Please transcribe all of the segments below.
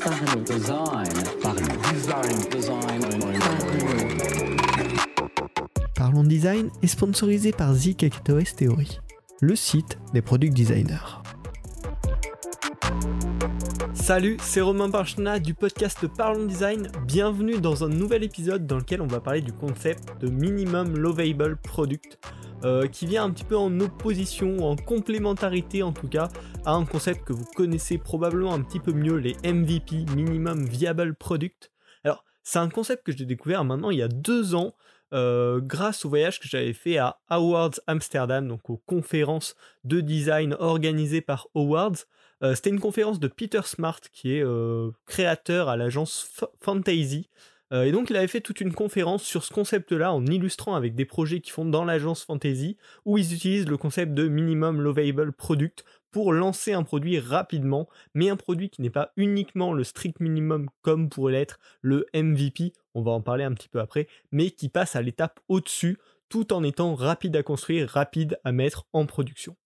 Parlons. Design. Parlons. Design. Est sponsorisé par ZKTOS Theory, le site des product designers. Salut, c'est Romain Parchena du podcast Parlons Design. Bienvenue dans un nouvel épisode dans lequel on va parler du concept de Minimum Lovable Product. Euh, qui vient un petit peu en opposition, en complémentarité en tout cas, à un concept que vous connaissez probablement un petit peu mieux, les MVP, Minimum Viable Product. Alors, c'est un concept que j'ai découvert maintenant il y a deux ans, euh, grâce au voyage que j'avais fait à Awards Amsterdam, donc aux conférences de design organisées par Awards. Euh, c'était une conférence de Peter Smart, qui est créateur à l'agence Fantasy, euh, et donc il avait fait toute une conférence sur ce concept-là en illustrant avec des projets qui font dans l'agence fantasy où ils utilisent le concept de minimum lovable product pour lancer un produit rapidement, mais un produit qui n'est pas uniquement le strict minimum comme pourrait l'être le MVP, on va en parler un petit peu après, mais qui passe à l'étape au-dessus tout en étant rapide à construire, rapide à mettre en production.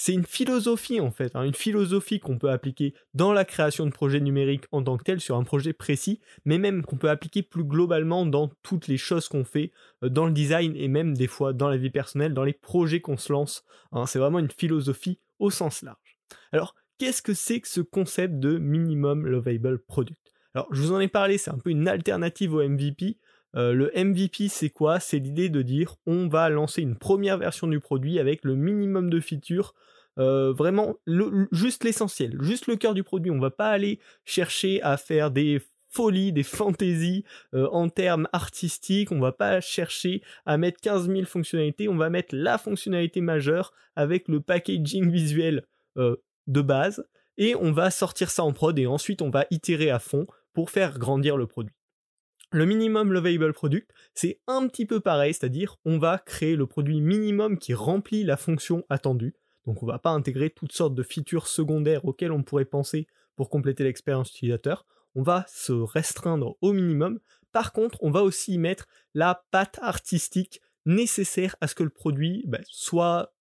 C'est une philosophie en fait, hein, une philosophie qu'on peut appliquer dans la création de projets numériques en tant que tel sur un projet précis, mais même qu'on peut appliquer plus globalement dans toutes les choses qu'on fait euh, dans le design et même des fois dans la vie personnelle, dans les projets qu'on se lance. Hein. c'est vraiment une philosophie au sens large. Alors, qu'est-ce que c'est que ce concept de minimum lovable product? Alors, je vous en ai parlé, c'est un peu une alternative au MVP. Euh, le MVP, c'est quoi? C'est l'idée de dire on va lancer une première version du produit avec le minimum de features, euh, vraiment juste l'essentiel, juste le cœur du produit. On va pas aller chercher à faire des folies, des fantaisies euh, en termes artistiques. On va pas chercher à mettre 15 000 fonctionnalités. On va mettre la fonctionnalité majeure avec le packaging visuel de base et on va sortir ça en prod et ensuite on va itérer à fond pour faire grandir le produit. Le minimum lovable product, c'est un petit peu pareil, c'est-à-dire on va créer le produit minimum qui remplit la fonction attendue. Donc on va pas intégrer toutes sortes de features secondaires auxquelles on pourrait penser pour compléter l'expérience utilisateur. On va se restreindre au minimum. Par contre, on va aussi y mettre la patte artistique nécessaire à ce que le produit ben, soit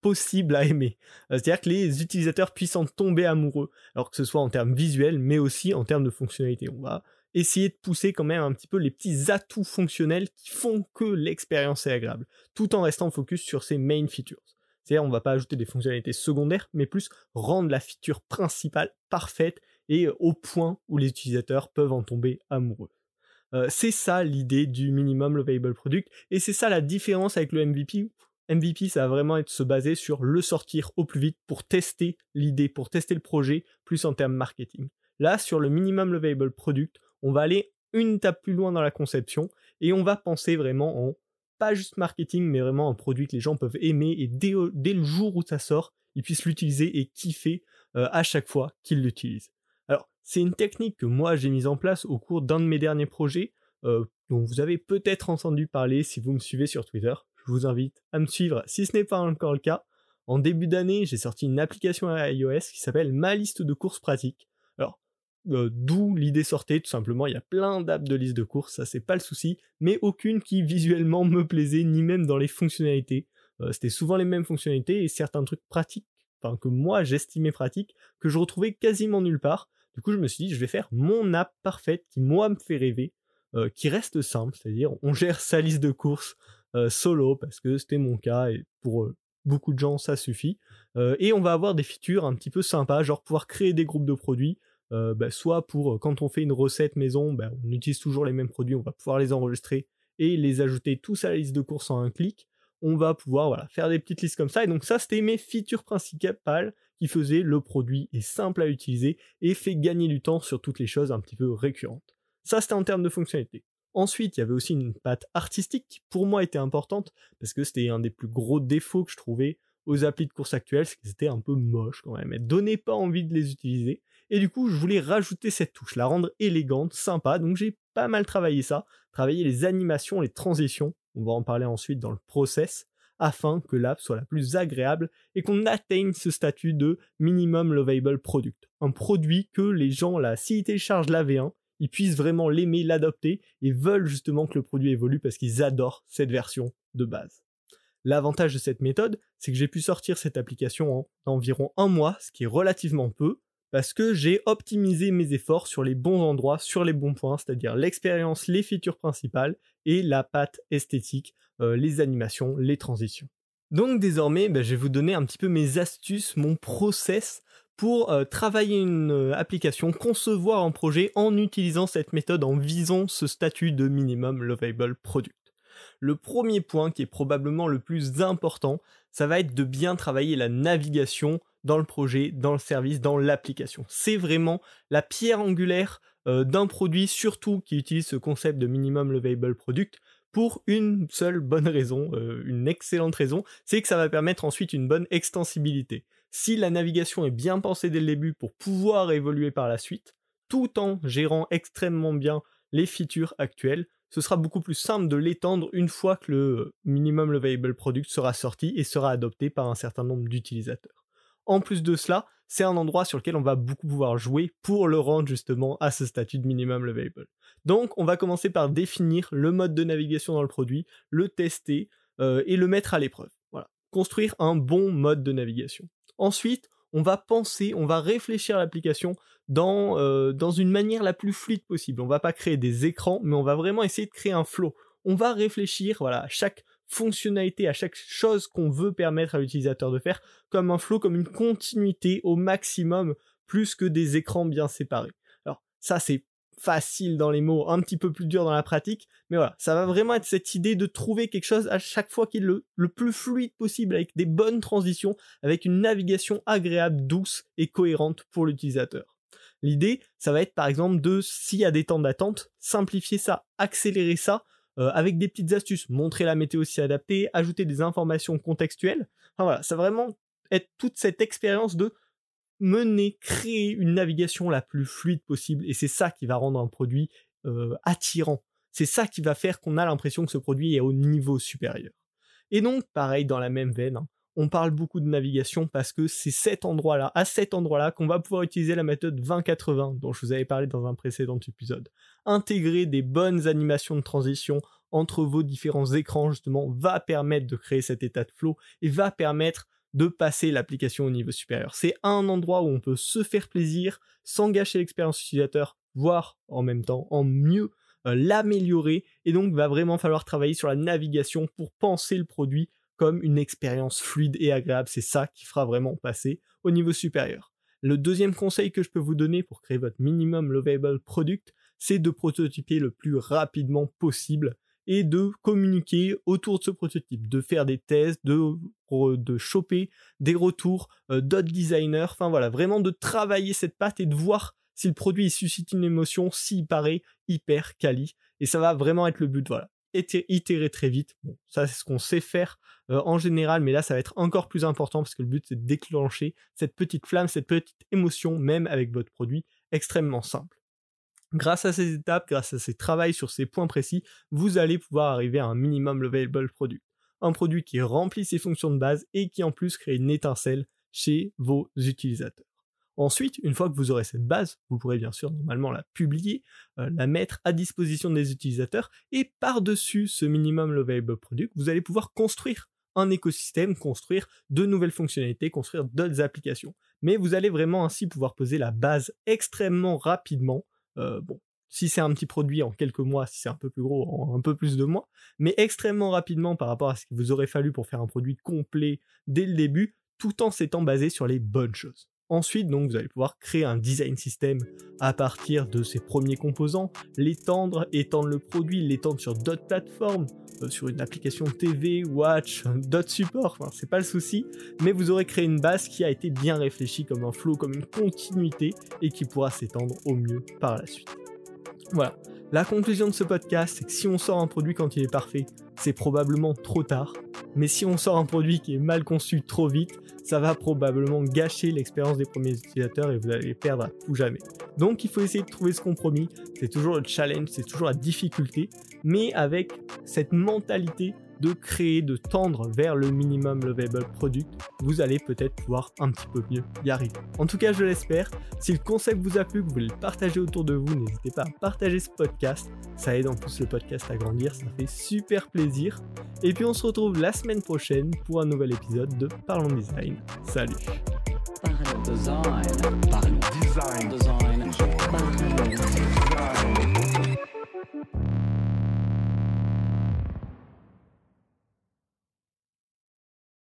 possible à aimer. C'est-à-dire que les utilisateurs puissent en tomber amoureux, alors que ce soit en termes visuels, mais aussi en termes de fonctionnalité. On va essayer de pousser quand même un petit peu les petits atouts fonctionnels qui font que l'expérience est agréable, tout en restant focus sur ses main features. C'est-à-dire on va pas ajouter des fonctionnalités secondaires, mais plus rendre la feature principale parfaite et au point où les utilisateurs peuvent en tomber amoureux. Euh, c'est ça l'idée du minimum lovable product, et c'est ça la différence avec le MVP. MVP, ça va vraiment être se baser sur le sortir au plus vite pour tester l'idée, pour tester le projet, plus en termes marketing. Là, sur le minimum lovable product, on va aller une étape plus loin dans la conception et on va penser vraiment en pas juste marketing, mais vraiment un produit que les gens peuvent aimer et dès, le jour où ça sort, ils puissent l'utiliser et kiffer euh, à chaque fois qu'ils l'utilisent. Alors, c'est une technique que moi j'ai mise en place au cours d'un de mes derniers projets, euh, dont vous avez peut-être entendu parler si vous me suivez sur Twitter. Je vous invite à me suivre si ce n'est pas encore le cas. En début d'année, j'ai sorti une application à iOS qui s'appelle Ma liste de courses pratiques. Euh, d'où l'idée sortait, tout simplement. Il y a plein d'apps de liste de courses, ça c'est pas le souci, mais aucune qui visuellement me plaisait, ni même dans les fonctionnalités. Euh, c'était souvent les mêmes fonctionnalités et certains trucs pratiques, enfin que moi j'estimais pratiques, que je retrouvais quasiment nulle part. Du coup, je me suis dit, je vais faire mon app parfaite qui moi me fait rêver, euh, qui reste simple, c'est-à-dire on gère sa liste de courses solo parce que c'était mon cas et pour beaucoup de gens ça suffit. et on va avoir des features un petit peu sympas, genre pouvoir créer des groupes de produits, euh, bah, soit pour euh, quand on fait une recette maison, bah, on utilise toujours les mêmes produits, on va pouvoir les enregistrer et les ajouter tous à la liste de courses en un clic. On va pouvoir faire des petites listes comme ça. Et donc ça, c'était mes features principales qui faisaient le produit est simple à utiliser et fait gagner du temps sur toutes les choses un petit peu récurrentes. Ça, c'était en termes de fonctionnalité. Ensuite, il y avait aussi une patte artistique qui pour moi était importante parce que c'était un des plus gros défauts que je trouvais aux applis de course actuelles, c'est qu'ils étaient un peu moches quand même. Elles donnaient pas envie de les utiliser. Et du coup, je voulais rajouter cette touche, la rendre élégante, sympa. Donc j'ai pas mal travaillé ça, travailler les animations, les transitions. On va en parler ensuite dans le process afin que l'app soit la plus agréable et qu'on atteigne ce statut de minimum lovable product. Un produit que les gens, là, s'ils téléchargent la V1, ils puissent vraiment l'aimer, l'adopter et veulent justement que le produit évolue parce qu'ils adorent cette version de base. L'avantage de cette méthode, c'est que j'ai pu sortir cette application en environ un mois, ce qui est relativement peu, parce que j'ai optimisé mes efforts sur les bons endroits, sur les bons points, c'est-à-dire l'expérience, les features principales et la patte esthétique, euh, les animations, les transitions. Donc désormais, ben, je vais vous donner un petit peu mes astuces, mon process pour euh, travailler une euh, application, concevoir un projet en utilisant cette méthode, en visant ce statut de minimum lovable product. Le premier point qui est probablement le plus important, ça va être de bien travailler la navigation dans le projet, dans le service, dans l'application. C'est vraiment la pierre angulaire euh, d'un produit, surtout qui utilise ce concept de minimum lovable product, pour une seule bonne raison, euh, une excellente raison, c'est que ça va permettre ensuite une bonne extensibilité. Si la navigation est bien pensée dès le début pour pouvoir évoluer par la suite, tout en gérant extrêmement bien les features actuelles, ce sera beaucoup plus simple de l'étendre une fois que le minimum lovable product sera sorti et sera adopté par un certain nombre d'utilisateurs. En plus de cela, c'est un endroit sur lequel on va beaucoup pouvoir jouer pour le rendre justement à ce statut de minimum lovable. Donc on va commencer par définir le mode de navigation dans le produit, le tester euh, et le mettre à l'épreuve. Voilà. Construire un bon mode de navigation. Ensuite, on va penser, on va réfléchir à l'application dans, euh, dans une manière la plus fluide possible. On va pas créer des écrans, mais on va vraiment essayer de créer un flow. On va réfléchir voilà, à chaque fonctionnalité, à chaque chose qu'on veut permettre à l'utilisateur de faire, comme un flow, comme une continuité au maximum, plus que des écrans bien séparés. Alors ça c'est facile dans les mots, un petit peu plus dur dans la pratique, mais voilà, ça va vraiment être cette idée de trouver quelque chose à chaque fois qui est le, le plus fluide possible, avec des bonnes transitions, avec une navigation agréable, douce et cohérente pour l'utilisateur. L'idée, ça va être par exemple de, s'il y a des temps d'attente, simplifier ça, accélérer ça, euh, avec des petites astuces, montrer la météo si adaptée, ajouter des informations contextuelles. Enfin voilà, ça va vraiment être toute cette expérience de mener, créer une navigation la plus fluide possible, et c'est ça qui va rendre un produit euh, attirant. C'est ça qui va faire qu'on a l'impression que ce produit est au niveau supérieur. Et donc, pareil, dans la même veine, hein, on parle beaucoup de navigation parce que c'est cet endroit-là, à cet endroit-là, qu'on va pouvoir utiliser la méthode 2080 dont je vous avais parlé dans un précédent épisode. Intégrer des bonnes animations de transition entre vos différents écrans, justement, va permettre de créer cet état de flow et va permettre de passer l'application au niveau supérieur. C'est un endroit où on peut se faire plaisir sans gâcher l'expérience utilisateur, voire en même temps en mieux euh, l'améliorer et donc va vraiment falloir travailler sur la navigation pour penser le produit comme une expérience fluide et agréable. C'est ça qui fera vraiment passer au niveau supérieur. Le deuxième conseil que je peux vous donner pour créer votre minimum lovable product, c'est de prototyper le plus rapidement possible et de communiquer autour de ce prototype, de faire des tests, de, choper des retours euh, d'autres designers, enfin voilà, vraiment de travailler cette patte et de voir si le produit suscite une émotion, s'il paraît hyper quali. Et ça va vraiment être le but, voilà itérer très vite. Ça c'est ce qu'on sait faire euh, en général, mais là ça va être encore plus important parce que le but c'est de déclencher cette petite flamme, cette petite émotion, même avec votre produit extrêmement simple. Grâce à ces étapes, grâce à ces travaux sur ces points précis, vous allez pouvoir arriver à un minimum lovable produit. Un produit qui remplit ses fonctions de base et qui en plus crée une étincelle chez vos utilisateurs. Ensuite, une fois que vous aurez cette base, vous pourrez bien sûr normalement la publier, euh, la mettre à disposition des utilisateurs, et par-dessus ce minimum lovable product, vous allez pouvoir construire un écosystème, construire de nouvelles fonctionnalités, construire d'autres applications. Mais vous allez vraiment ainsi pouvoir poser la base extrêmement rapidement. Euh, bon, si c'est un petit produit en quelques mois, si c'est un peu plus gros, en un peu plus de mois, mais extrêmement rapidement par rapport à ce qu'il vous aurait fallu pour faire un produit complet dès le début, tout en s'étant basé sur les bonnes choses. Ensuite, donc, vous allez pouvoir créer un design system à partir de ces premiers composants, l'étendre, étendre le produit, l'étendre sur d'autres plateformes, euh, sur une application TV, Watch, d'autres supports, enfin, c'est pas le souci, mais vous aurez créé une base qui a été bien réfléchie comme un flow, comme une continuité et qui pourra s'étendre au mieux par la suite. Voilà. La conclusion de ce podcast, c'est que si on sort un produit quand il est parfait, c'est probablement trop tard. Mais si on sort un produit qui est mal conçu trop vite, ça va probablement gâcher l'expérience des premiers utilisateurs et vous allez perdre à tout jamais. Donc il faut essayer de trouver ce compromis, c'est toujours le challenge, c'est toujours la difficulté, mais avec cette mentalité de créer, de tendre vers le minimum lovable product, vous allez peut-être pouvoir un petit peu mieux y arriver. En tout cas, je l'espère. Si le concept vous a plu, que vous voulez le partager autour de vous, n'hésitez pas à partager ce podcast. Ça aide en plus le podcast à grandir, ça fait super plaisir. Et puis on se retrouve la semaine prochaine pour un nouvel épisode de Parlons Design. Salut.